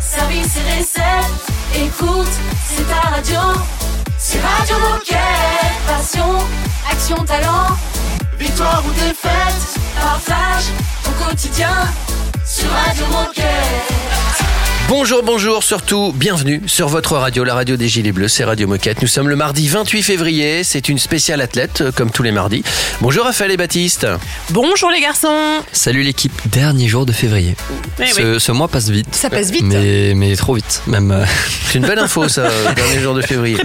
service et recettes. Écoute, c'est ta radio. C'est Radio Moquette. Passion, action, talent. Victoire ou défaite, partage ton quotidien sur Radio Moquette. Bonjour, bonjour, surtout bienvenue sur votre radio, la radio des Gilets Bleus, c'est Radio Moquette. Nous sommes le mardi 28 février, c'est une spéciale athlète, euh, comme tous les mardis. Bonjour Raphaël et Baptiste. Bonjour les garçons Salut l'équipe, dernier jour de février. Eh ce, ce mois passe vite. Ça passe vite. Mais, mais trop vite, même. euh, C'est une belle info ça, euh, dernier jour de février.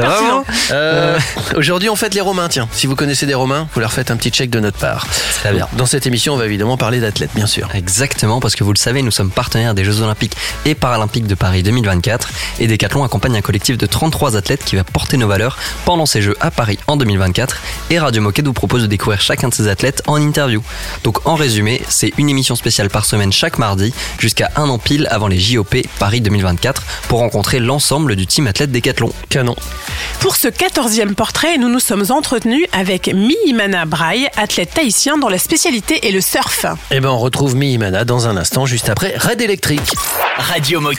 Euh, Aujourd'hui on fête les Romains, tiens. Si vous connaissez des Romains, vous leur faites un petit check de notre part. Très bien. Dans cette émission, on va évidemment parler d'athlètes, bien sûr. Exactement, parce que vous le savez, nous sommes partenaires des Jeux Olympiques et Paralympiques de Paris 2024 et Decathlon accompagne un collectif de 33 athlètes qui va porter nos valeurs pendant ces Jeux à Paris en 2024 et Radio Moquette vous propose de découvrir chacun de ces athlètes en interview. Donc en résumé, c'est une émission spéciale par semaine chaque mardi jusqu'à un an pile avant les JOP Paris 2024 pour rencontrer l'ensemble du team athlète Decathlon. Canon. Pour ce 14e portrait, nous nous sommes entretenus avec Mihimana Braille, athlète tahitien dont la spécialité est le surf. Eh ben on retrouve Mihimana dans un instant, juste après Red Electric. Radio Moquette.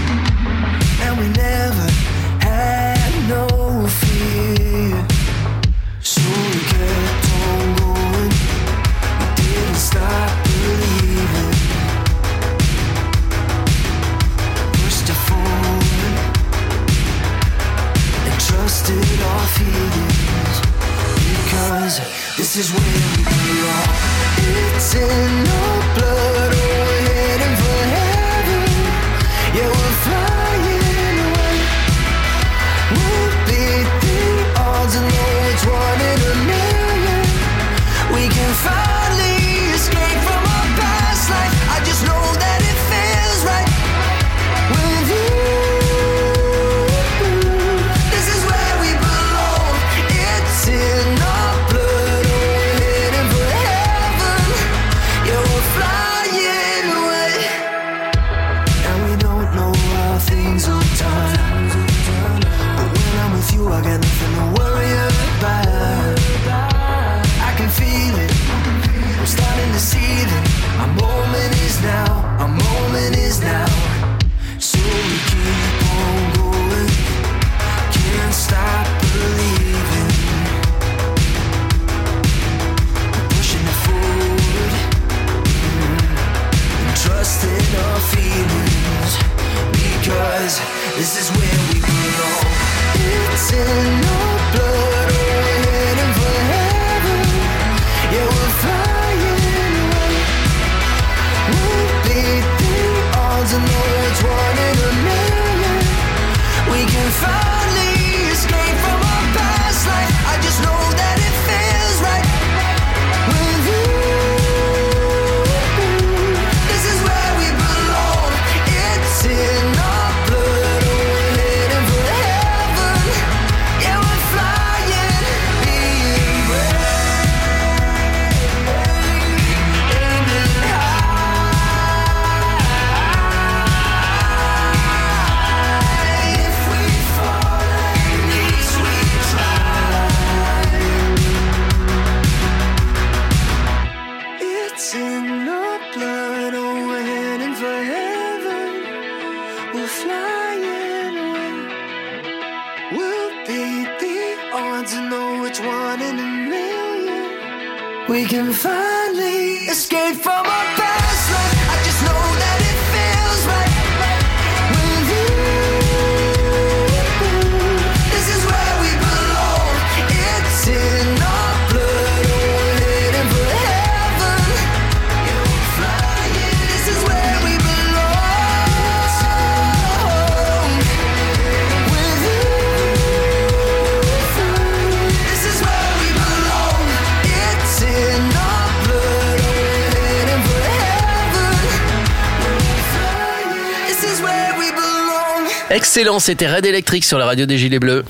Excellent, c'était Red Electric sur la radio des Gilets Bleus.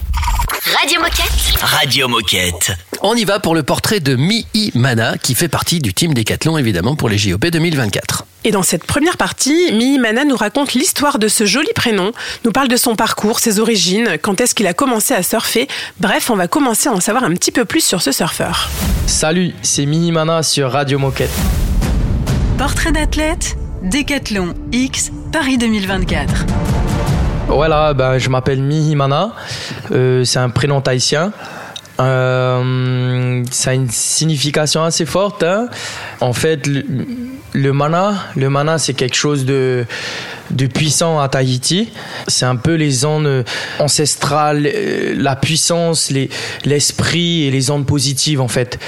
Radio Moquette. Radio Moquette. On y va pour le portrait de Mihi Mana, qui fait partie du team Décathlon évidemment pour les JOP 2024. Et dans cette première partie, Mana nous raconte l'histoire de ce joli prénom, nous parle de son parcours, ses origines, quand est-ce qu'il a commencé à surfer. Bref, on va commencer à en savoir un petit peu plus sur ce surfeur. Salut, c'est Minimana sur Radio Moquette. Portrait d'athlète, Décathlon X, Paris 2024. Voilà, ben, je m'appelle Mihimana, euh, c'est un prénom tahitien. Euh, ça a une signification assez forte. hein. En fait, le, mana, le mana, c'est quelque chose de, puissant à Tahiti. C'est un peu les ondes ancestrales, euh, la puissance, les- l'esprit et les ondes positives en fait.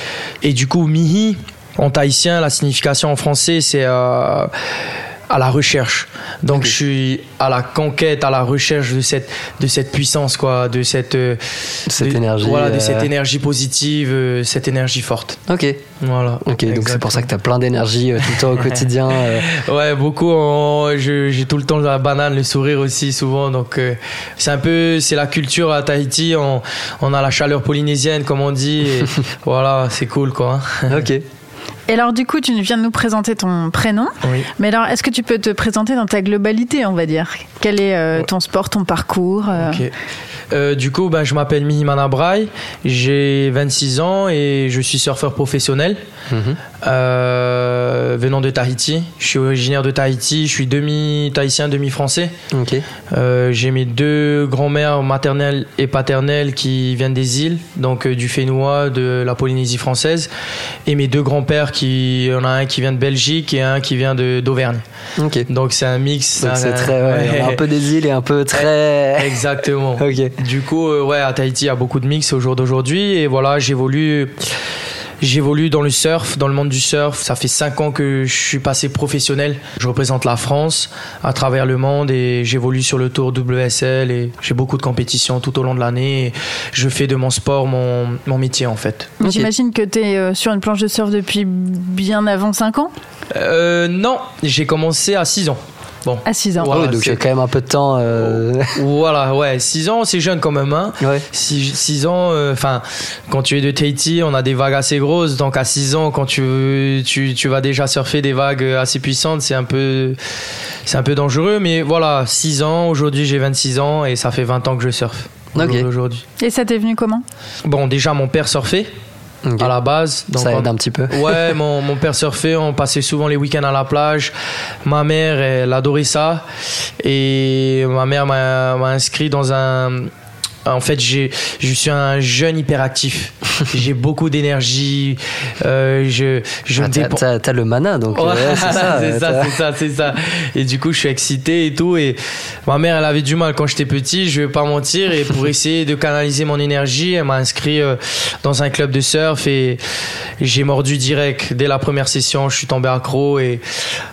Et du coup, mihi en tahitien, la signification en français, c'est euh, à la recherche. Donc je suis à la conquête, à la recherche de cette de cette puissance quoi, de cette euh, Cette de- énergie, voilà, de euh, cette énergie positive, euh, cette énergie forte. Ok, Voilà. ok, donc c'est pour ça que tu as plein d'énergie euh, tout le temps au quotidien. euh. Ouais, beaucoup. je- J'ai tout le temps la banane, le sourire aussi souvent. Donc euh, c'est un peu, c'est la culture à Tahiti. On, on a la chaleur polynésienne, comme on dit. Et voilà, c'est cool quoi. Ok. Et alors, du coup, tu viens de nous présenter ton prénom. Oui. Mais alors, est-ce que tu peux te présenter dans ta globalité, on va dire? Quel est euh, ton sport, ton parcours euh? Euh, du coup, ben, je m'appelle Mihimana Braille, j'ai 26 ans et je suis surfeur professionnel Mhm. euh, venant de Tahiti. Je suis originaire de Tahiti, je suis demi-tahitien, demi-français. Euh, j'ai mes deux grands-mères maternelles et paternelles qui viennent des îles, donc du Fénois, de la Polynésie française, et mes deux grands-pères qui, en a un qui vient de Belgique et un qui vient d'Auvergne. Donc c'est un mix. Un- c'est très, ouais, un peu des îles et un peu très. Exactement. Ok. Du coup, euh, ouais, à Tahiti, il y a beaucoup de mix au jour d'aujourd'hui. Et voilà, j'évolue. J'évolue dans le surf, dans le monde du surf. Ça fait 5 ans que je suis passé professionnel. Je représente la France à travers le monde et j'évolue sur le tour WSL et j'ai beaucoup de compétitions tout au long de l'année. Je fais de mon sport mon, mon métier en fait. J'imagine que tu es sur une planche de surf depuis bien avant 5 ans? Euh, non, j'ai commencé à 6 ans. Bon. À 6 ans. Voilà, Ah oui, donc il y a c'est- quand même un peu de temps. euh, Voilà, ouais, 6 ans, c'est jeune quand même, hein. Ouais. 6 ans, enfin, quand tu es de Tahiti, on a des vagues assez grosses. Donc à 6 ans, quand tu, tu, tu vas déjà surfer des vagues assez puissantes, c'est un peu, c'est un peu dangereux. Mais voilà, 6 ans, aujourd'hui j'ai 26 ans et ça fait 20 ans que je surfe. au Ok. jour d'aujourd'hui. Et ça t'est venu comment? Bon, déjà mon père surfait À la base. Donc Ça on- aide un petit peu. Ouais, mon, mon père surfait, on passait souvent les week-ends à la plage. Ma mère, elle adorait ça. Et ma mère m'a inscrit dans un... En fait, j'ai- je suis un jeune hyperactif. j'ai beaucoup d'énergie. Euh, je je Ah, t'as, dépen- t'as- t'as le mana, donc. euh, Ouais, ouais, c'est ça. c'est ça, t'as- c'est ça, c'est ça. Et du coup, je suis excité et tout. Et ma mère, elle avait du mal quand j'étais petit, je vais pas mentir. Et pour essayer de canaliser mon énergie, elle m'a inscrit euh, dans un club de surf et j'ai mordu direct. Dès la première session, je suis tombé accro et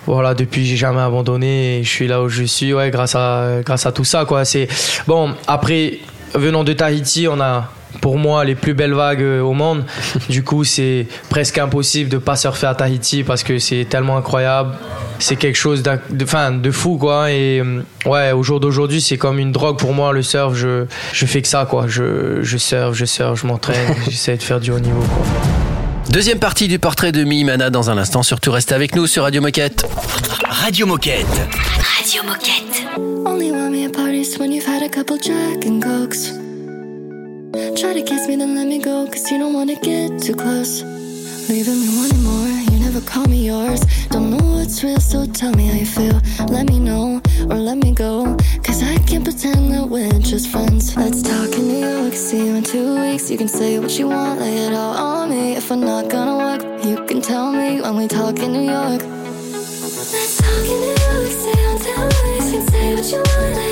voilà, depuis, j'ai jamais abandonné et je suis là où je suis, ouais, grâce à, grâce à tout ça, quoi. C'est, bon, après, venant de Tahiti, on a, pour moi, les plus belles vagues euh, au monde. Du coup, c'est presque impossible de pas surfer à Tahiti parce que c'est tellement incroyable. C'est quelque chose de, enfin, de fou, quoi. Et euh, ouais, au jour d'aujourd'hui, c'est comme une drogue pour moi, le surf. Je, je fais que ça, quoi. Je, je surfe, je surfe, je m'entraîne, j'essaie de faire du haut niveau, quoi. Deuxième partie du portrait de Mi Mana dans un instant. Surtout restez avec nous sur Radio Moquette. Radio Moquette. Radio Moquette. Only want me at parties when you've had a couple Jack and Cokes. Try to kiss me, then let me go, cause you don't wanna get too close. Leaving me wanting more, call me yours. Don't know what's real, so tell me how you feel. Let me know, or let me go, cause I can't pretend that we're just friends. Let's talk in New York, see you in two weeks. You can say what you want, lay it all on me. If we're not gonna work, you can tell me when we talk in New York. Let's talk in New York, stay on weeks. You can say what you want,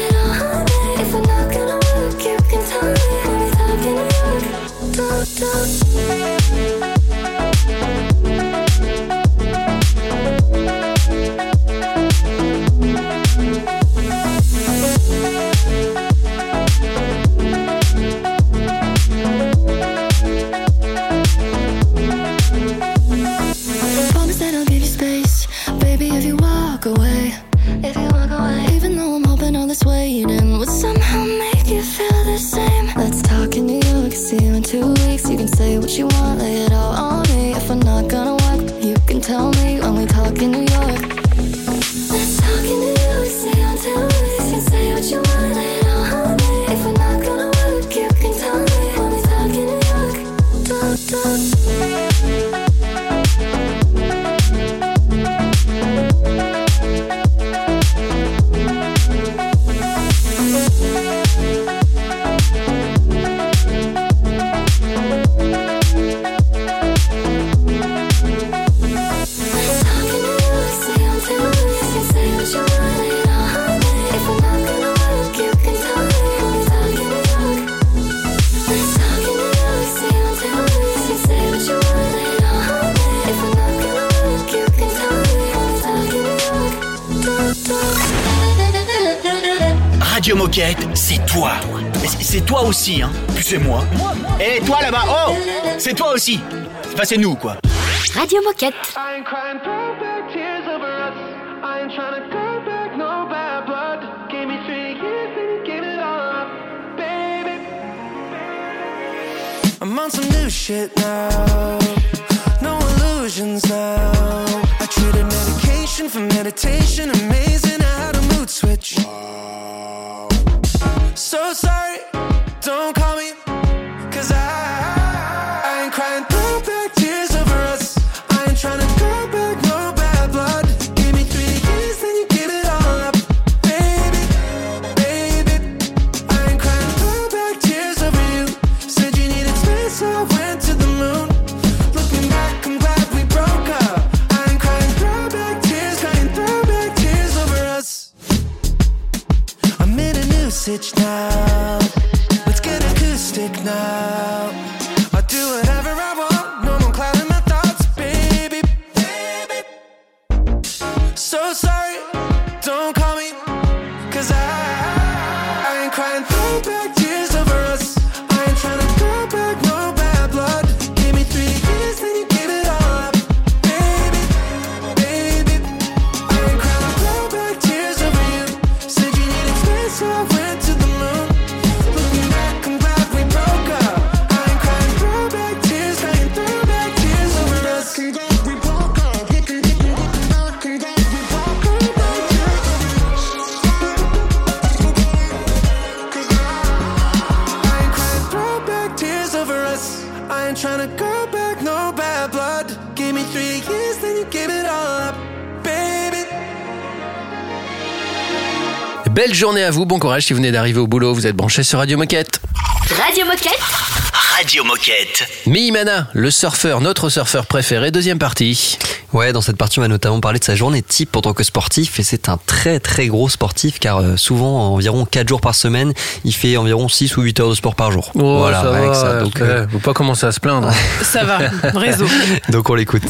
aussi, hein. Puis c'est moi. Et toi là-bas, oh C'est toi aussi. Enfin, c'est nous, quoi. Radio Moquette. I'm on some new shit now. No illusions now. I medication for meditation. Amazing, vous, bon courage si vous venez d'arriver au boulot, vous êtes branchés sur Radio Moquette. Radio Moquette. Radio Moquette. Mimana, le surfeur, notre surfeur préféré, deuxième partie. Ouais, dans cette partie, on va notamment parler de sa journée type en tant que sportif. Et c'est un très très gros sportif car euh, souvent, environ 4 jours par semaine, il fait environ 6 ou 8 heures de sport par jour. voilà, ça rien va, que ça. Donc, ouais, euh, faut pas commencer à se plaindre. Ça va, réseau. donc on l'écoute.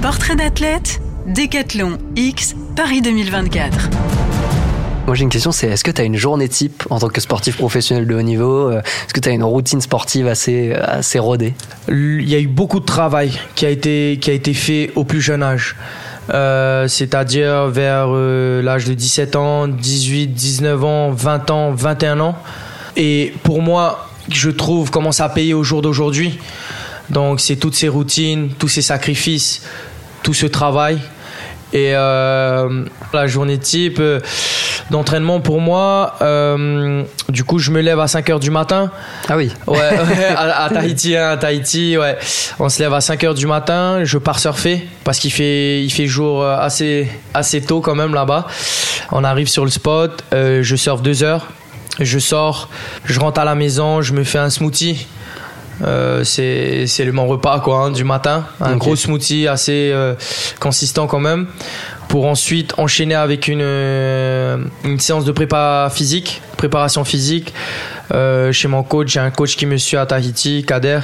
Portrait d'athlète, Décathlon X, Paris 2024. Moi j'ai une question, c'est est-ce que tu as une journée type en tant que sportif professionnel de haut niveau euh, Est-ce que tu as une routine sportive assez, assez rodée? Il y a eu beaucoup de travail qui a été, qui a été fait au plus jeune âge. Euh, C'est-à-dire vers euh, l'âge de 17 ans, 18, 19 ans, 20 ans, 21 ans. Et pour moi, je trouve comment ça a payé au jour d'aujourd'hui. Donc c'est toutes ces routines, tous ces sacrifices, tout ce travail. Et euh, la journée type euh, d'entraînement pour moi, euh, du coup je me lève à 5 heures du matin. Ah oui Ouais, ouais, à, à Tahiti, hein, à Tahiti, ouais. On se lève à 5 heures du matin, je pars surfer parce qu'il fait, il fait jour assez, assez tôt quand même là-bas. On arrive sur le spot, je surfe 2 heures, je sors, je rentre à la maison, je me fais un smoothie. Euh, c'est c'est mon repas quoi hein, du matin. Un gros smoothie assez euh, consistant quand même. Pour ensuite enchaîner avec une euh, une séance de prépa physique préparation physique. Euh, chez mon coach j'ai un coach qui me suit à Tahiti Kader.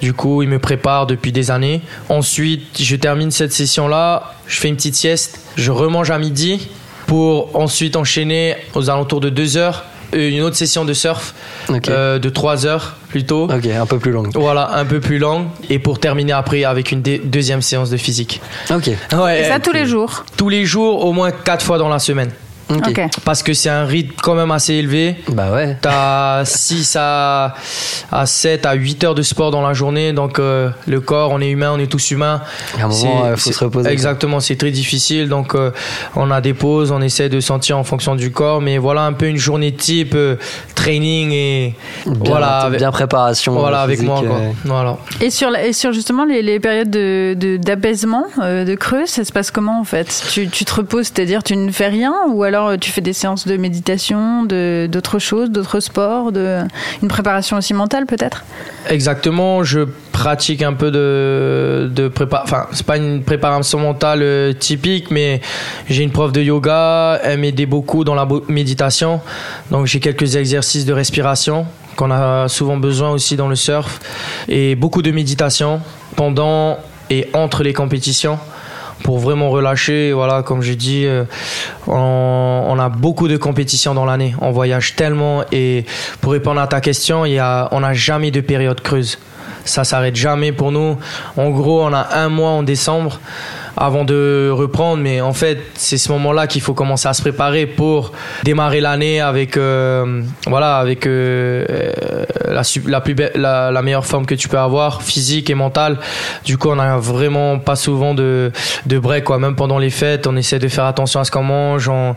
Du coup il me prépare depuis des années. Ensuite je termine cette session là je fais une petite sieste. Je remange à midi pour ensuite enchaîner aux alentours de 2 heures une autre session de surf euh, de 3 heures plutôt Ok, un peu plus longue. voilà, un peu plus longue. Et pour terminer après avec une deuxième séance de physique. Ok. Ouais, Et ça tous les jours. tous les jours, au moins quatre fois dans la semaine. Ok. Parce que c'est un rythme quand même assez élevé. Bah ouais. T'as 6 à, à 7 à 8 heures de sport dans la journée. Donc, euh, le corps, on est humain, on est tous humains. À un moment, C'est- euh, faut se reposer. Exactement, c'est très difficile. Donc, euh, on a des pauses, on essaie de sentir en fonction du corps. Mais voilà un peu une journée type euh, training et Bien, voilà, avec, bien préparation. voilà avec moi. Quoi. euh, Voilà. Et sur, la- et sur justement les, les périodes de- de- d'apaisement, de, de creux, ça se passe comment en fait? Tu, tu te reposes, c'est-à-dire tu ne fais rien ou alors euh, tu fais des séances de méditation, d'autres choses, d'autres sports, une préparation aussi mentale peut-être? Exactement, je pratique un peu de, de prépa. Enfin, c'est pas une préparation mentale euh, typique, mais j'ai une prof de yoga. Elle m'aidait beaucoup dans la méditation. Donc, j'ai quelques exercices de respiration qu'on a souvent besoin aussi dans le surf. Et beaucoup de méditation pendant et entre les compétitions pour vraiment relâcher. Voilà, comme j'ai dit, euh, on, a beaucoup de compétitions dans l'année. On voyage tellement et pour répondre à ta question, il y a, on n'a jamais de période creuse. Ça s'arrête jamais pour nous. En gros, on a un mois en décembre avant de reprendre, mais en fait, c'est ce moment-là qu'il faut commencer à se préparer pour démarrer l'année avec, euh, voilà, avec euh, euh, la, la, plus la, la meilleure forme que tu peux avoir, physique et mentale. Du coup, on n'a vraiment pas souvent de, de break, quoi. Même pendant les fêtes, on essaie de faire attention à ce qu'on mange. On,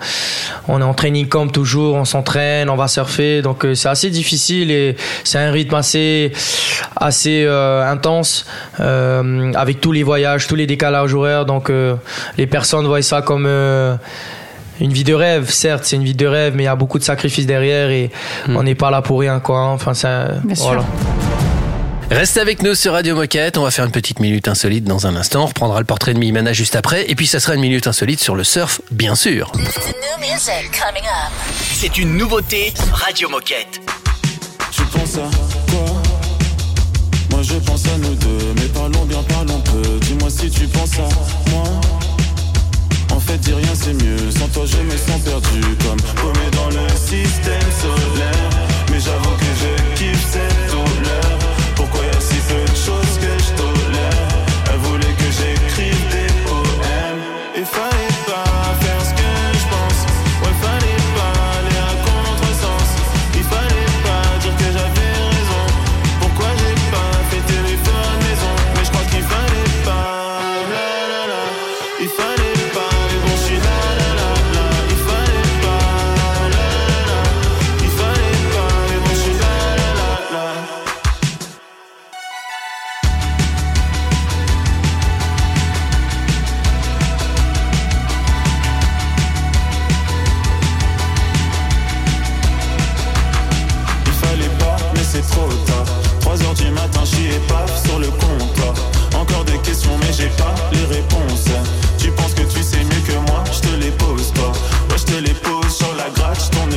on est en training camp toujours, on s'entraîne, on va surfer. Donc, euh, c'est assez difficile et c'est un rythme assez, assez euh, intense euh, avec tous les voyages, tous les décalages horaires. Donc, euh, les personnes voient ça comme euh, une vie de rêve. Certes, c'est une vie de rêve, mais il y a beaucoup de sacrifices derrière et on n'est pas là pour rien, quoi. hein. Enfin, ça, Bien sûr. voilà. Restez avec nous sur Radio Moquette. On va faire une petite minute insolite dans un instant. On reprendra le portrait de Mimana juste après. Et puis, ça sera une minute insolite sur le surf, bien sûr. C'est une nouveauté Radio Moquette. Tu penses à quoi? Moi je pense à nous deux, mais parlons bien, parlons peu. Si tu penses à moi. En fait, dis rien, c'est mieux. Sans toi, je me sens perdu, comme paumé dans le système solaire. Mais j'avoue que je kiffe cette douleur. Pourquoi y a si peu de choses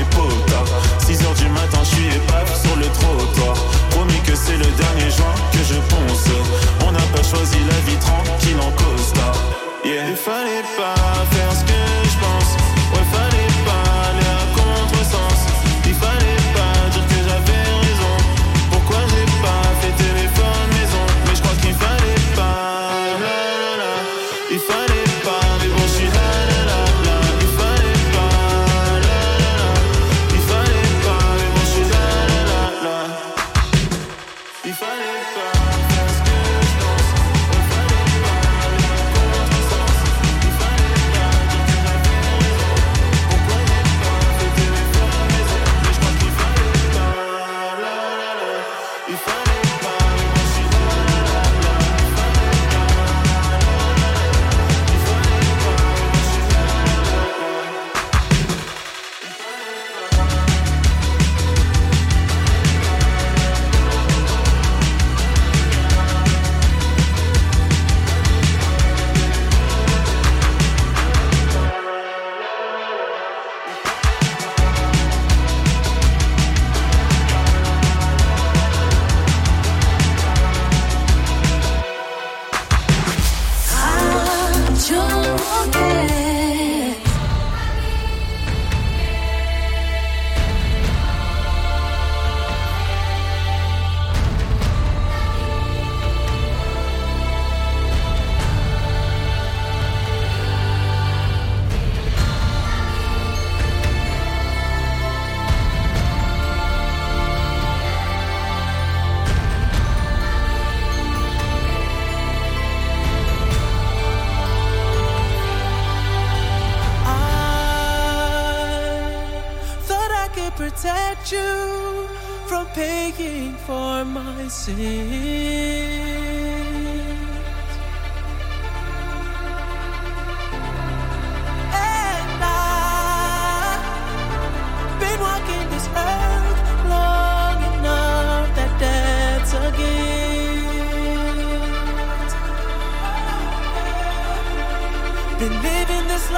gratte, ton épaule tard. 6 heures du matin, je suis épave sur le trottoir. Promis que c'est le dernier joint que je ponce. On n'a pas choisi la vie tranquille en costard. Yeah. Il fallait pas faire ce que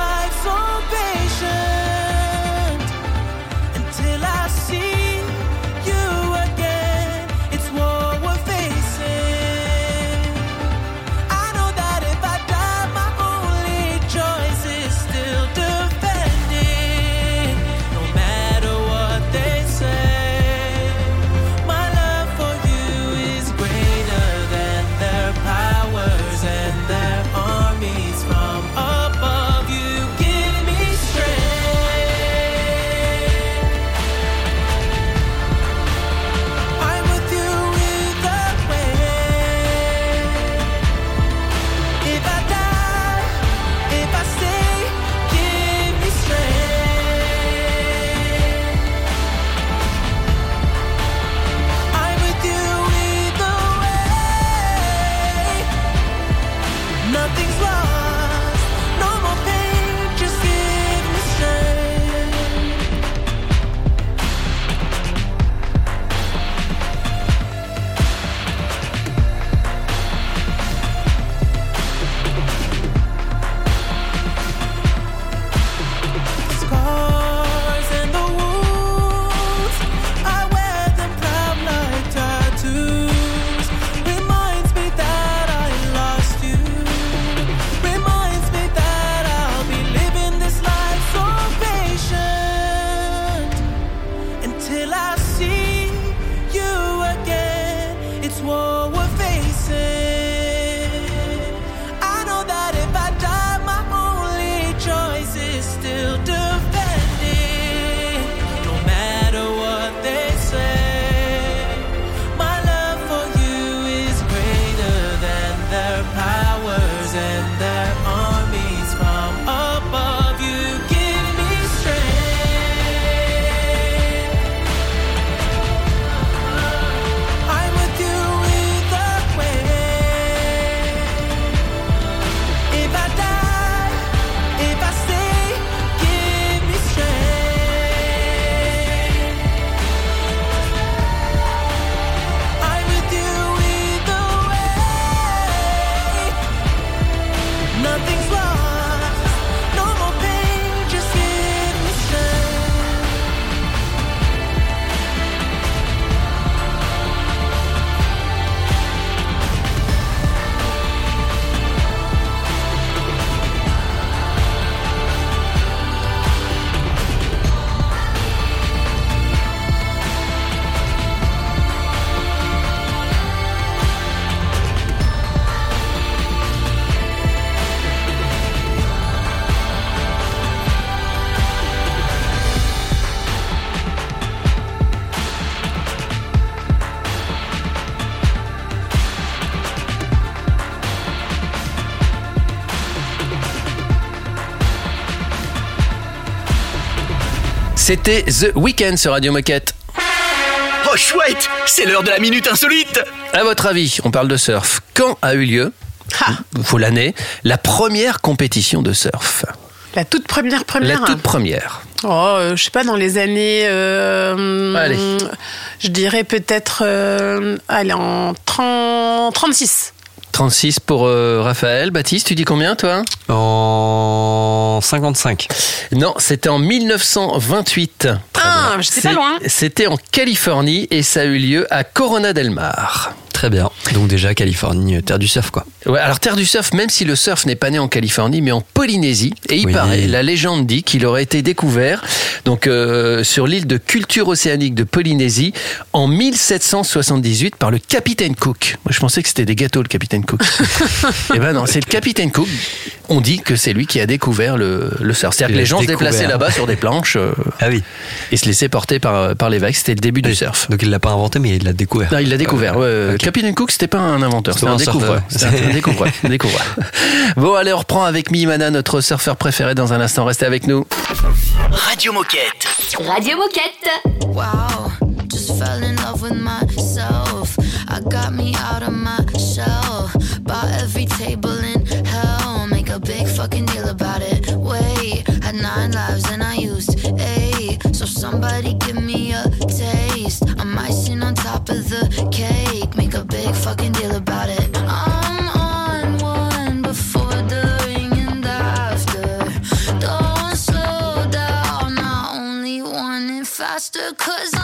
life so patient C'était The Weeknd sur Radio Moquette. Oh chouette, c'est l'heure de la minute insolite. À votre avis, on parle de surf. Quand a eu lieu, faut l'année, la première compétition de surf La toute première première. La toute première. Oh, euh, je sais pas, dans les années. euh, Allez. Je dirais peut-être. euh, allez, en 30, 36. 36 pour euh, Raphaël. Baptiste, tu dis combien toi? En 55. Non, c'était en 1928. Ah, j'étais pas loin. C'était en Californie et ça a eu lieu à Corona del Mar. Très bien. Donc déjà Californie, euh, terre du surf quoi. Ouais, alors terre du surf, même si le surf n'est pas né en Californie, mais en Polynésie. Et il paraît, la légende dit qu'il aurait été découvert donc euh, sur l'île de culture océanique de Polynésie en 1778 par le capitaine Cook. Moi je pensais que c'était des gâteaux le capitaine Cook. Eh ben non, c'est le capitaine Cook. On dit que c'est lui qui a découvert le, le surf. C'est-à-dire que les gens se déplaçaient là-bas sur des planches euh, ah oui. et se laissaient porter par, par les vagues. C'était le début du surf. Donc il l'a pas inventé, mais il l'a découvert. Non, il l'a découvert. Euh, ouais. Captain Cook, c'était pas un inventeur, c'est un, un, découvreur. Un découvreur, découvreur. Bon, allez, on reprend avec Mimana, notre surfeur préféré dans un instant. Restez avec nous. Radio Moquette. Radio Moquette. Wow, just fell in love with myself. I got me out of my shell. Bought every table in hell. Make a big fucking deal about it. Wait, had nine lives and I used eight. So somebody give me a taste. I'm icing imposter cause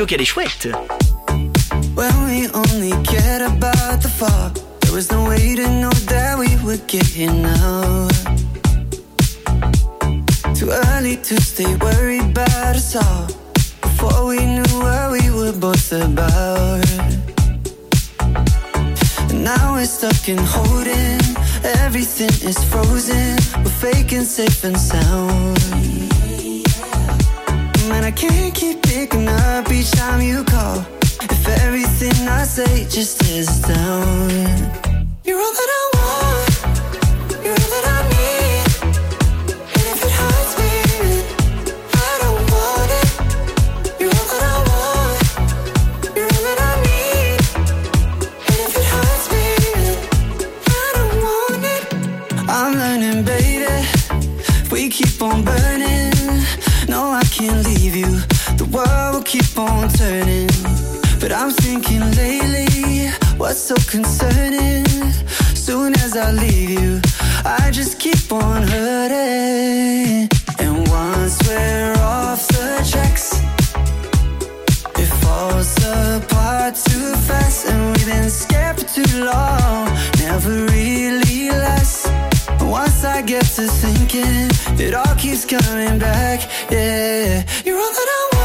radio qu'elle est chouette. When we only cared about the fall, there was no way to know that we would get here now. Too early to stay worried about us all. Before we knew what we were both about. And now we're stuck in holding. Everything is frozen. We're faking safe and sound. I can't keep picking up each time you call. If everything I say just is down, you're all that I want. You're all that I. What's so concerning? Soon as I leave you, I just keep on hurting. And once we're off the tracks, it falls apart too fast. And we've been scared for too long, never really last. Once I get to thinking, it all keeps coming back. Yeah, you're all that I want.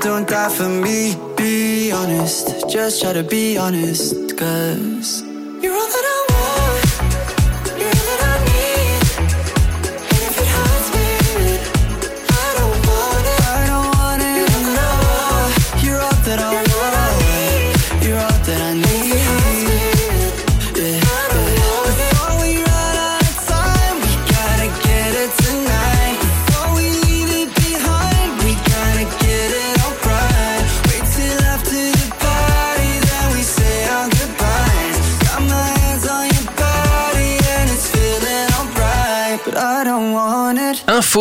don't die for me. Be honest, just try to be honest, cause you're all that I want.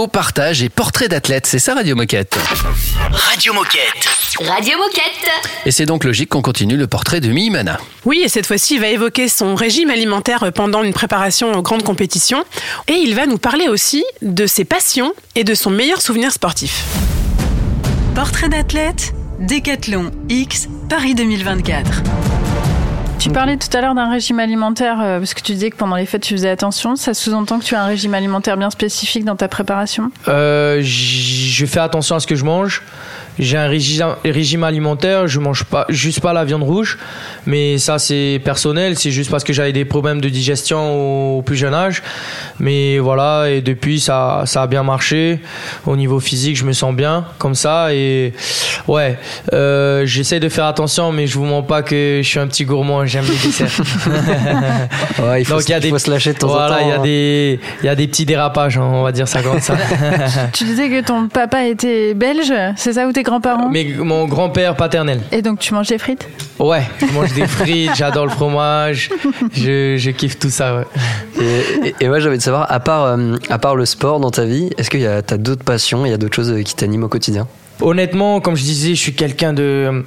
Partage et portrait d'athlète, c'est ça Radio Moquette. Radio Moquette. Radio Moquette. Et c'est donc logique qu'on continue le portrait de Mimana. Oui, et cette fois-ci, il va évoquer son régime alimentaire pendant une préparation aux grandes compétitions. Et il va nous parler aussi de ses passions et de son meilleur souvenir sportif. Portrait d'athlète, Décathlon X, Paris 2024. Tu parlais tout à l'heure d'un régime alimentaire, euh, parce que tu disais que pendant les fêtes tu faisais attention. Ça sous-entend que tu as un régime alimentaire bien spécifique dans ta préparation? Euh, je fais attention à ce que je mange. J'ai un régime, régime alimentaire, je mange pas juste pas la viande rouge, mais ça c'est personnel, c'est juste parce que j'avais des problèmes de digestion au, plus jeune âge. Mais voilà, et depuis ça, ça a bien marché. Au niveau physique, je me sens bien comme ça et ouais, euh, j'essaie de faire attention, mais je vous mens pas que je suis un petit gourmand, j'aime les desserts. Ouais, il faut, Donc, il y a des- faut se lâcher de temps voilà, en temps. il y a hein. des, il y a des petits dérapages, hein, on va dire ça comme ça. Tu disais que ton papa était belge, c'est ça ou tes grands-parents Mais mon grand-père paternel. Et donc tu manges des frites Ouais, je mange des frites, j'adore le fromage, je, je kiffe tout ça. Ouais. Et, et- et ouais, j'avais de savoir, à part, euh, à part le sport dans ta vie, est-ce que tu as d'autres passions, il y a d'autres choses euh, qui t'animent au quotidien? Honnêtement, comme je disais, je suis quelqu'un de,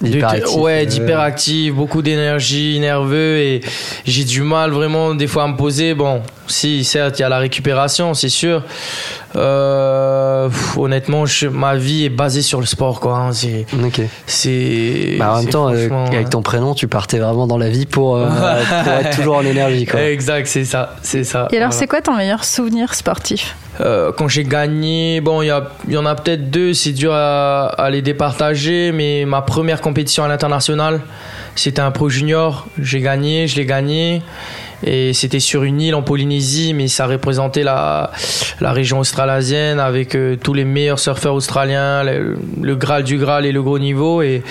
de- D'hyperactif, ouais, euh. d'hyperactif, beaucoup d'énergie, nerveux et j'ai du mal vraiment des fois à me poser. Bon, si certes il y a la récupération, c'est sûr. Euh, pff, honnêtement, je- ma vie est basée sur le sport, quoi. hein, c'est, Ok. c'est. Bah, en même temps, euh, avec ouais. ton prénom, tu partais vraiment dans la vie pour, euh, pour être toujours en énergie. Quoi. Exact, c'est ça, c'est ça. Et alors Voilà. c'est quoi ton meilleur souvenir sportif? Euh, quand j'ai gagné, bon, il y, en a peut-être deux, c'est dur à, les départager, mais ma première compétition à l'international, c'était un pro junior. J'ai gagné, je l'ai gagné. Et c'était sur une île en Polynésie, mais ça représentait la, la région australasienne avec euh, tous les meilleurs surfeurs australiens, le, le Graal du Graal et le gros niveau. Et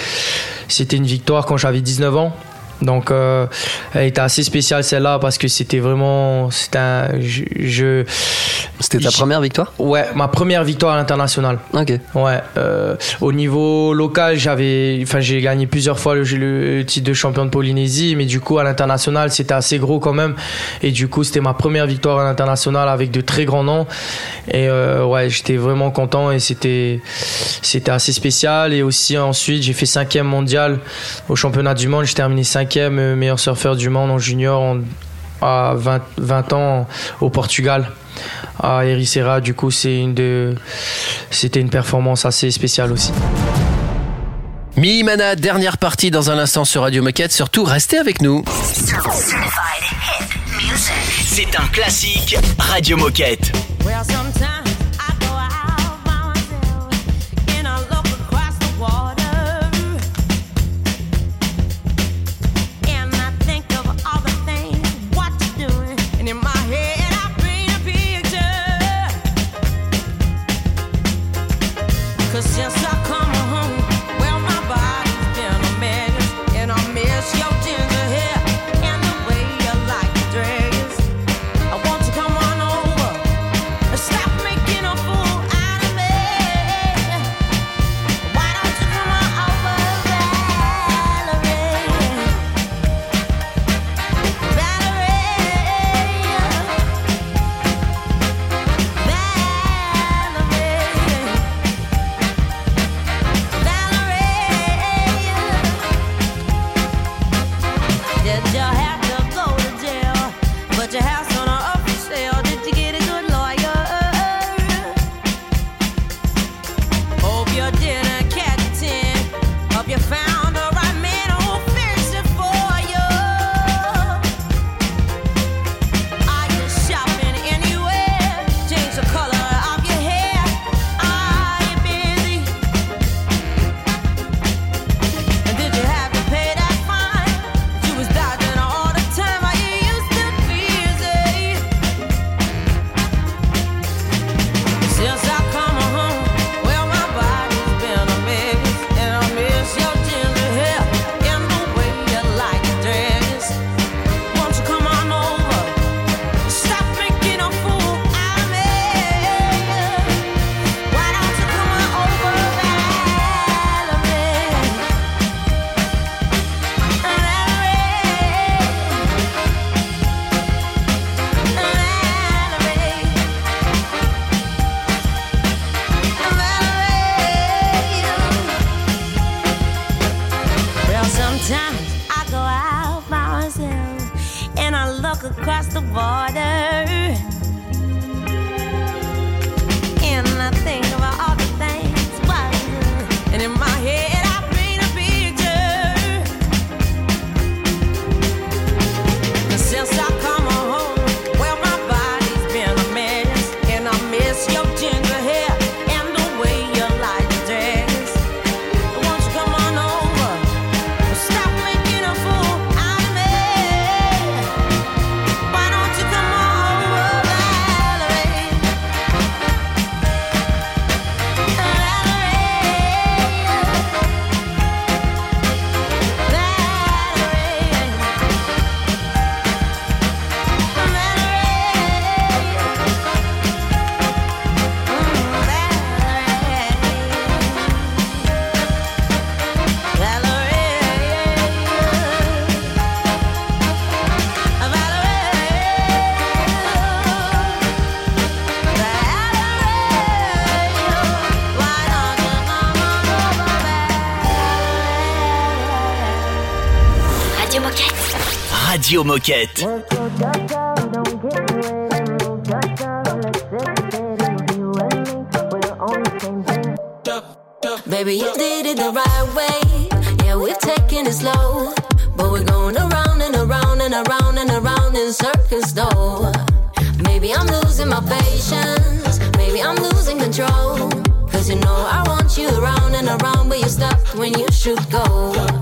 c'était une victoire quand j'avais 19 ans. Donc, euh, elle était assez spéciale celle-là parce que c'était vraiment, c'était un, je, je- C'était ta première victoire? Ouais, ma première victoire à l'international. Ok. Ouais, euh, au niveau local, j'avais, enfin, j'ai gagné plusieurs fois le, le titre de champion de Polynésie, mais du coup, à l'international, c'était assez gros quand même. Et du coup, c'était ma première victoire à l'international avec de très grands noms. Et euh, ouais, j'étais vraiment content et c'était, c'était assez spécial. Et aussi, ensuite, j'ai fait cinquième mondial au championnat du monde. J'ai terminé cinquième meilleur surfeur du monde en junior en- à 20, 20 ans au Portugal à Ericeira. Du coup, c'est une de, c'était une performance assez spéciale aussi. Mimana, dernière partie dans un instant sur Radio Moquette. Surtout, restez avec nous. C'est un classique Radio Moquette. Well, the border. Moquette. Baby, you did it the right way. Yeah, we've taken it slow. But we're going around and around and around and around in circles, though. Maybe I'm losing my patience. Maybe I'm losing control. Cause you know I want you around and around, but you stopped when you should go.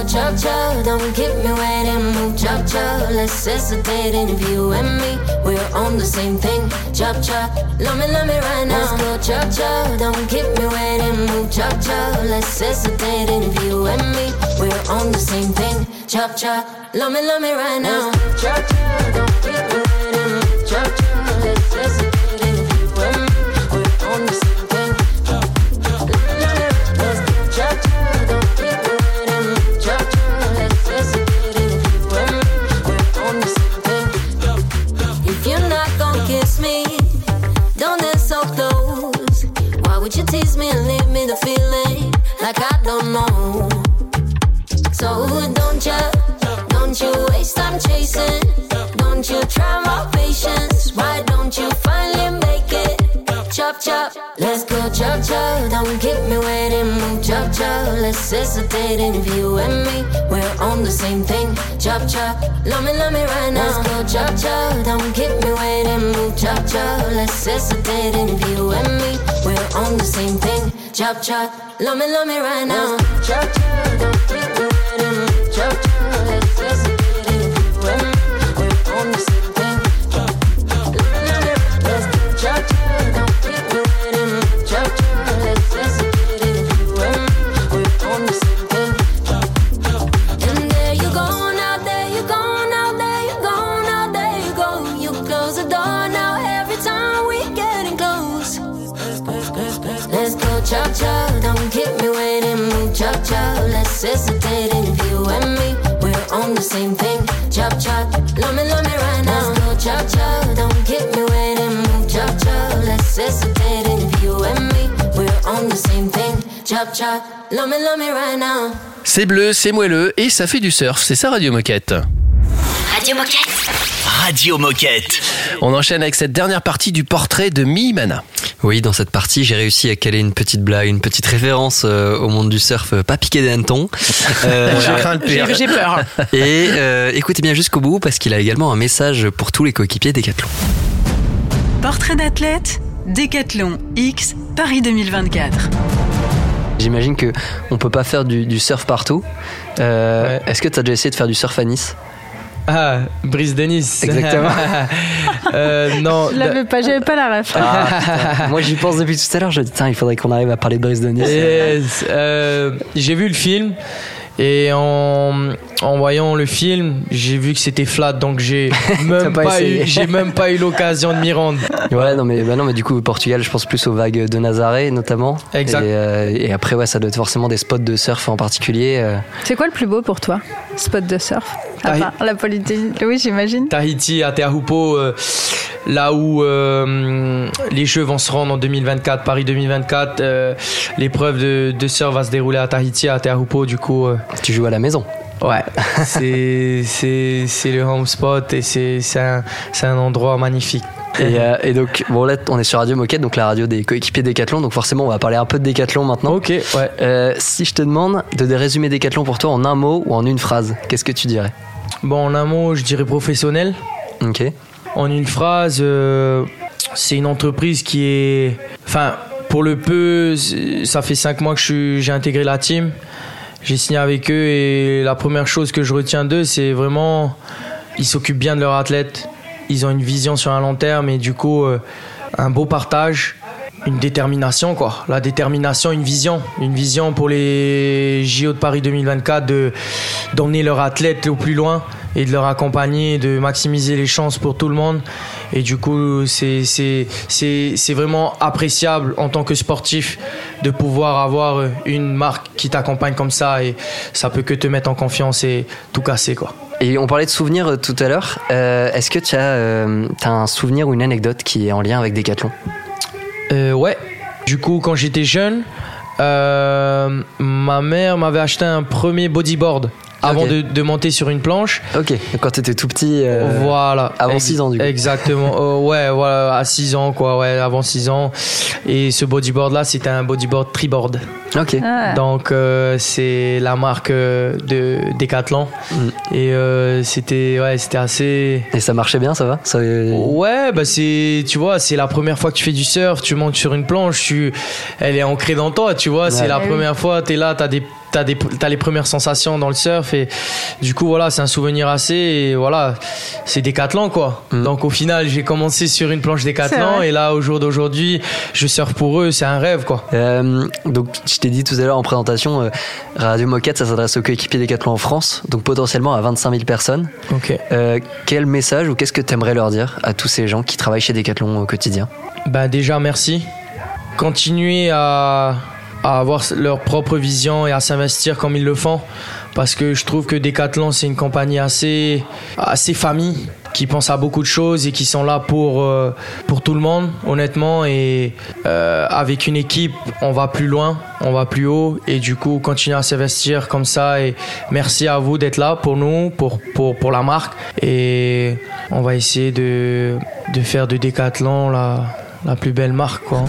Let's go chop chop, don't keep me waiting. Move chop chop, let's hesitate. And if you and me, we're on the same thing. Chop chop, love me, love me right now. Let's go chop chop, don't keep me waiting. Move chop chop, let's hesitate. And if you and me, we're on the same thing. Chop chop, love me, love me right now. Chop chop, don't keep me waiting. Chop. Let's hesitate if you and me, we're on the same thing. Chop chop, love me, love me right now. Let's go chop chop. Don't keep me waiting, move chop chop. Let's and if you and me, we're on the same thing. Chop chop, love me, love me right now. Chop chop, don't keep me waiting, chop chop. Let's chop. Let's hesitate and if you and me, we're on the same thing. Chop chop, love me, love me right now. Let's go chop chop, don't keep me waiting, move chop chop. Let's hesitate and if you and me, we're on the same thing. Chop chop, love me, love me right now. C'est bleu, c'est moelleux et ça fait du surf. C'est ça Radio Moquette. Radio Moquette. Radio Moquette. On enchaîne avec cette dernière partie du portrait de Mi-Mana. Oui, dans cette partie, j'ai réussi à caler une petite blague, une petite référence euh, au monde du surf, euh, pas piqué des hannetons. Euh. J'ai peur. Et euh, écoutez bien jusqu'au bout parce qu'il a également un message pour tous les coéquipiers Decathlon. Portrait d'athlète, Décathlon X, Paris 2024. J'imagine que on peut pas faire du, du surf partout. Euh, Est-ce que tu as déjà essayé de faire du surf à Nice? Ah, Brice de Nice. Exactement. Euh, non. Je l'avais pas, j'avais pas la ref. Ah. Moi j'y pense depuis tout à l'heure, je dis tiens, il faudrait qu'on arrive à parler de Brice de Nice. Yes. Euh, j'ai vu le film et en, en voyant le film, j'ai vu que c'était flat, donc j'ai même pas eu, j'ai même pas eu l'occasion de m'y rendre. Ouais, non mais, bah non, mais du coup, au Portugal, je pense plus aux vagues de Nazaré notamment. Exact. Et, euh, et après, ouais, ça doit être forcément des spots de surf en particulier. euh. C'est quoi le plus beau pour toi Spot de surf? À part la Polynésie Oui, j'imagine. Tahiti, à Teahupo, euh, là où euh, les Jeux vont se rendre en 2024, Paris 2024, euh, l'épreuve de, de surf va se dérouler à Tahiti, à Teahupo, du coup. Tu joues à la maison. Ouais, c'est le home spot et c'est un, endroit magnifique. Et, euh, et donc, bon, là, on est sur Radio Moquette, donc la radio des coéquipiers Décathlon. Donc, forcément, on va parler un peu de Décathlon maintenant. Ok, ouais. Euh, si je te demande de résumer Décathlon pour toi en un mot ou en une phrase, qu'est-ce que tu dirais? Bon, en un mot, je dirais professionnel. Ok. En une phrase, euh, c'est une entreprise qui est. Enfin, pour le peu, ça fait cinq mois que j'ai intégré la team. J'ai signé avec eux et la première chose que je retiens d'eux, c'est vraiment. Ils s'occupent bien de leurs athlètes. Ils ont une vision sur un long terme et du coup, euh, un beau partage. Une détermination, quoi. La détermination, une vision. Une vision pour les JO de Paris 2024 de, d'emmener leurs athlètes au plus loin et de leur accompagner, de maximiser les chances pour tout le monde. Et du coup, c'est, c'est, c'est, c'est vraiment appréciable en tant que sportif de pouvoir avoir une marque qui t'accompagne comme ça et ça peut que te mettre en confiance et tout casser, quoi. Et on parlait de souvenirs euh, tout à l'heure. Euh, Est-ce que tu as, euh, un souvenir ou une anecdote qui est en lien avec Décathlon Euh, ouais. Du coup, quand j'étais jeune, euh, ma mère m'avait acheté un premier bodyboard avant de, de monter sur une planche. Ok, quand t'étais tout petit. euh, Voilà. Avant Ex- 6 ans, du coup. Exactement. Euh, ouais, voilà, à 6 ans, quoi, ouais, avant 6 ans. Et ce bodyboard-là, c'était un bodyboard triboard. Ok. Ah. Donc, euh, c'est la marque euh, de Decathlon. Et euh, c'était, ouais, c'était assez. Et ça marchait bien, ça va? Ça... Ouais, bah c'est, tu vois, c'est la première fois que tu fais du surf, tu montes sur une planche, tu, elle est ancrée dans toi, tu vois, c'est Ouais. la Eh oui. première fois, t'es là, t'as des, t'as des, t'as les premières sensations dans le surf et du coup voilà, c'est un souvenir assez et voilà, c'est Décathlon quoi. Donc au final, j'ai commencé sur une planche Décathlon et là au jour d'aujourd'hui, je surfe pour eux, c'est un rêve quoi. Euh, donc, je t'ai dit tout à l'heure en présentation, euh, Radio Moquette, ça s'adresse aux coéquipiers Décathlon en France, donc potentiellement à 25 000 personnes. Ok. Euh, quel message ou qu'est-ce que tu aimerais leur dire à tous ces gens qui travaillent chez Décathlon au quotidien? Ben déjà merci. Continuer à, à avoir leur propre vision et à s'investir comme ils le font. Parce que je trouve que Decathlon, c'est une compagnie assez, assez famille, qui pense à beaucoup de choses et qui sont là pour, euh, pour tout le monde, honnêtement. Et euh, avec une équipe, on va plus loin, on va plus haut. Et du coup, continuer à s'investir comme ça. Et merci à vous d'être là pour nous, pour, pour, pour la marque. Et on va essayer de, de faire de Decathlon la, la plus belle marque, quoi.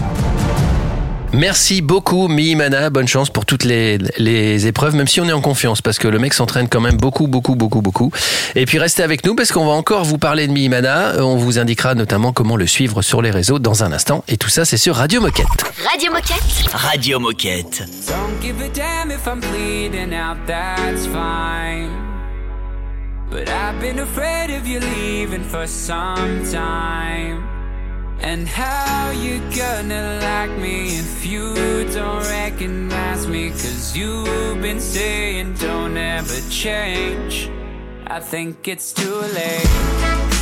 Merci beaucoup, Mihimana. Bonne chance pour toutes les, les épreuves, même si on est en confiance, parce que le mec s'entraîne quand même beaucoup, beaucoup, beaucoup, beaucoup. Et puis restez avec nous, parce qu'on va encore vous parler de Mihimana. On vous indiquera notamment comment le suivre sur les réseaux dans un instant. Et tout ça, c'est sur Radio Moquette. Radio Moquette. Radio Moquette. Don't give a damn if I'm bleeding out, that's fine. But I've been afraid of you leaving for some time. And how you gonna like me if you don't recognize me? Cause you've been saying don't ever change. I think it's too late.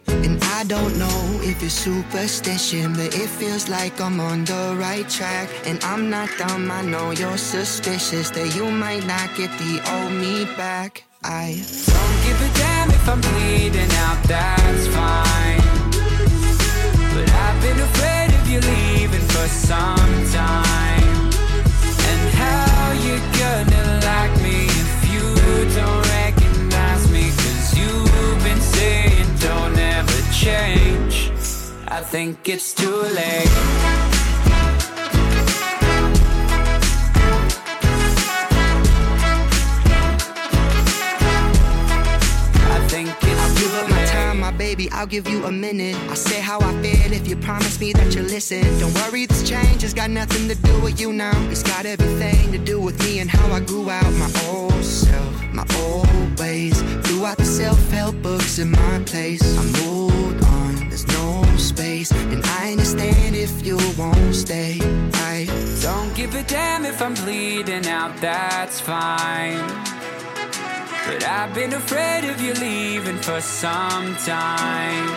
I don't know if it's superstition, but it feels like I'm on the right track. And I'm not dumb, I know you're suspicious that you might not get the old me back. I Don't give a damn if I'm bleeding out, that's fine. But I've been afraid of you leaving for some time. Think it's too late. I think I'll it's give too up my late. time, my baby. I'll give you a minute. I'll say how I feel if you promise me that you'll listen. Don't worry, this change has got nothing to do with you now. It's got everything to do with me and how I grew out my old self, my old ways. Throughout the self help books in my place, I moved. There's no space. And I understand if you won't stay. I Don't give a damn if I'm bleeding out, that's fine. But I've been afraid of you leaving for some time.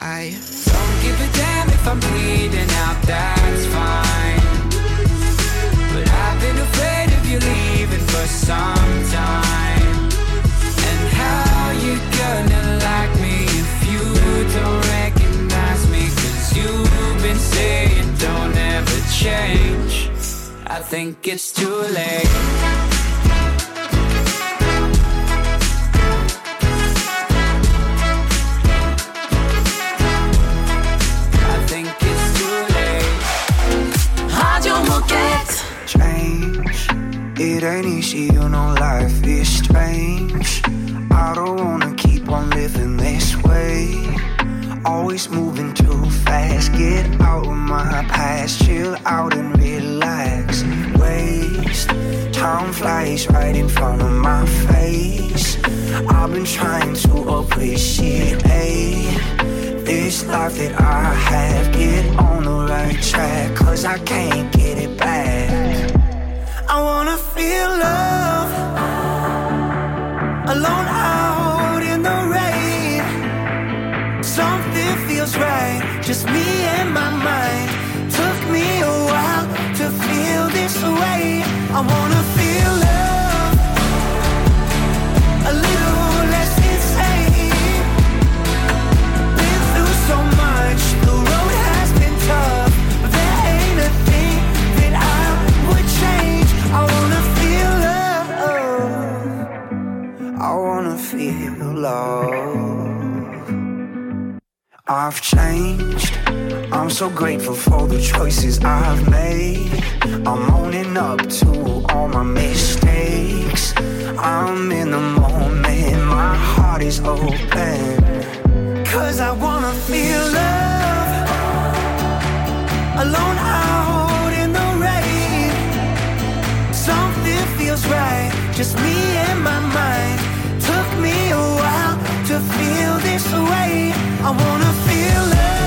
I don't give a damn if I'm bleeding out, that's fine. But I've been afraid of you leaving for some time. And how you gonna don't recognize me? Cause you've been saying don't ever change. I think it's too late. I think it's too late. Radio Moquette. change. It ain't easy, you know life is strange. I don't wanna keep on living this way. Always moving too fast. Get out of my past, chill out and relax. Waste time flies right in front of my face. I've been trying to appreciate this life that I have. Get on the right track, cause I can't get it back. I wanna feel love alone out this. I wanna feel love a little less insane. Been through so much, the road has been tough. But there ain't a thing that I would change. I wanna feel love. I wanna feel love. I've changed. I'm so grateful for the choices I've made. I'm owning up to all my mistakes. I'm in the moment, my heart is open. Cause I wanna feel love alone out in the rain. Something feels right, just me and my mind. Took me a while to feel this way. I wanna feel love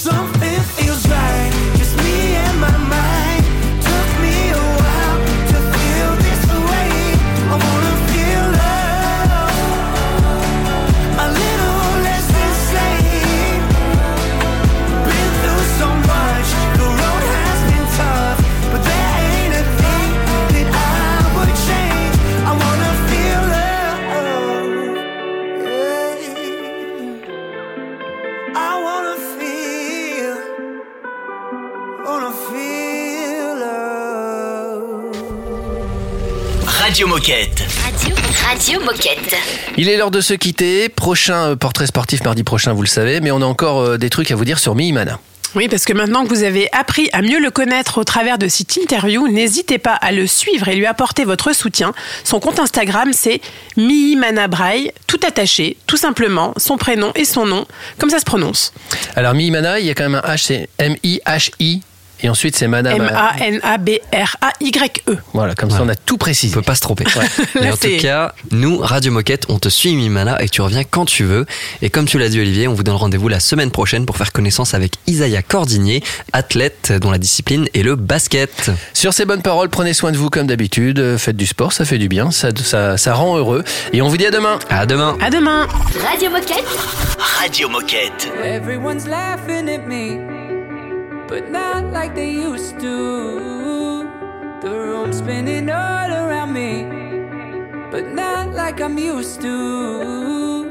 Something Radio Moquette. Radio, Radio Moquette. Il est l'heure de se quitter. Prochain euh, portrait sportif mardi prochain, vous le savez, mais on a encore euh, des trucs à vous dire sur Mihimana. Oui, parce que maintenant que vous avez appris à mieux le connaître au travers de cette interview, n'hésitez pas à le suivre et lui apporter votre soutien. Son compte Instagram, c'est Mihimana Braille, tout attaché, tout simplement, son prénom et son nom, comme ça se prononce. Alors Mihimana, il y a quand même un H, c'est M-I-H-I. Et ensuite, c'est Madame. M-A-N-A-B-R-A-Y-E. Voilà, comme ça, on a tout précisé. On peut pas se tromper. Là, Et en tout cas, nous, Radio Moquette, on te suit Mimana et tu reviens quand tu veux. Et comme tu l'as dit Olivier, on vous donne rendez-vous la semaine prochaine pour faire connaissance avec Isaiah Cordinier, athlète dont la discipline est le basket. Sur ces bonnes paroles, prenez soin de vous comme d'habitude. Euh, Faites du sport, ça fait du bien, ça, ça, ça rend heureux. Et on vous dit à demain. À demain. À demain. Radio Moquette. Radio Moquette. Everyone's laughing at me, but not like they used to. The room's spinning all around me, but not like I'm used to.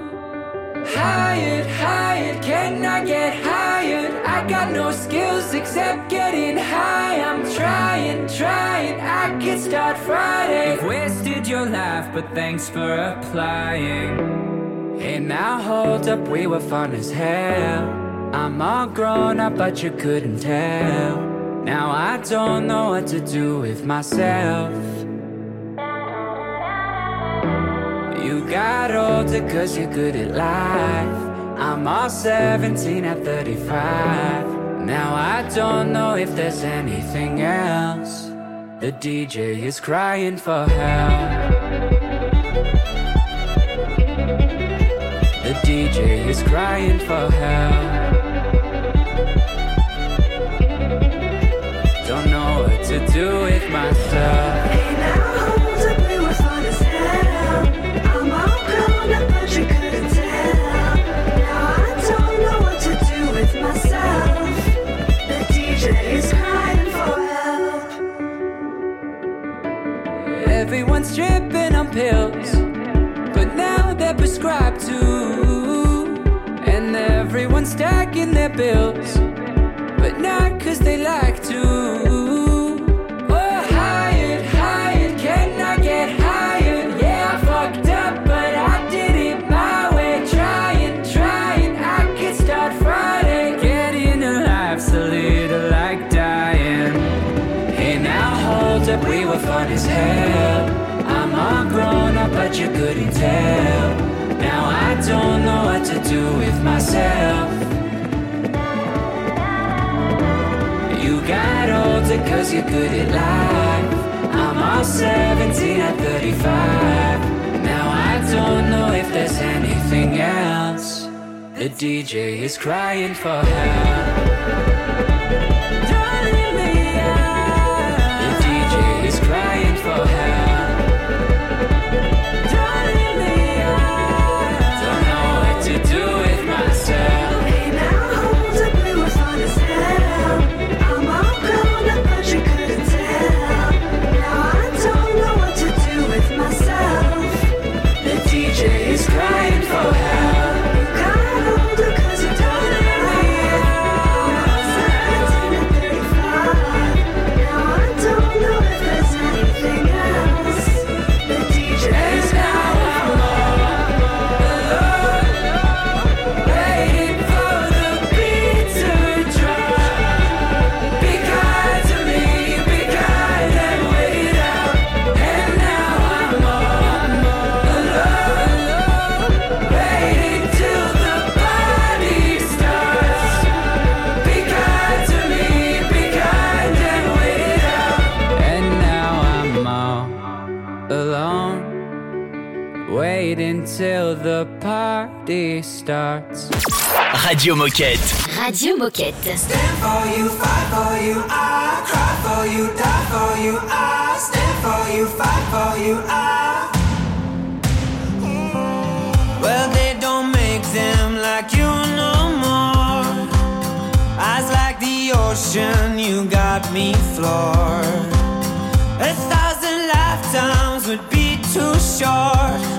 Hired, hired, can I get hired? I got no skills except getting high. I'm trying, trying, I can start Friday. You've wasted your life, but thanks for applying. Hey, now hold up, we were fun as hell. I'm all grown up, but you couldn't tell. Now I don't know what to do with myself. You got older cause you're good at life. I'm all 17 at 35. Now I don't know if there's anything else. The DJ is crying for help. The DJ is crying for help. Stacking their bills, but not cause they like to. But you couldn't tell. Now I don't know what to do with myself. You got older cause you're good at life. I'm all 17 at 35. Now I don't know if there's anything else. The DJ is crying for help. Starts. Radio Moquette. Radio Moquette. Stand for you, fight for you, I cry for you, die for you, I stand for you, fight for you, I. Well, they don't make them like you no more. Eyes like the ocean, you got me floored. A thousand lifetimes would be too short.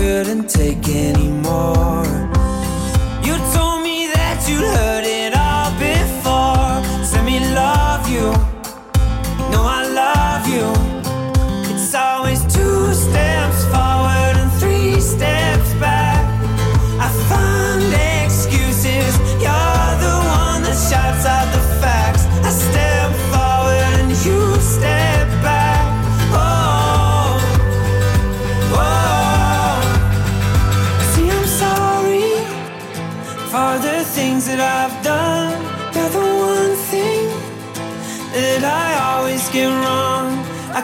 couldn't take anymore. You told me that you'd heard it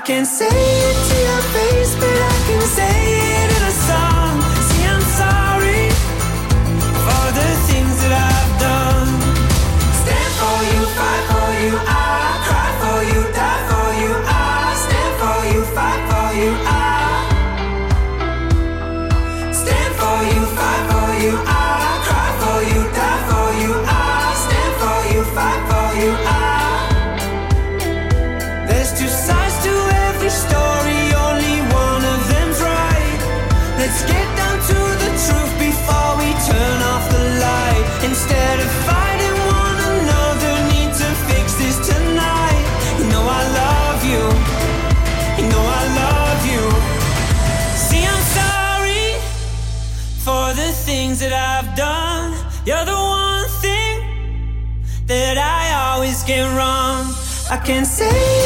can't say it to your face, but I can say it. can say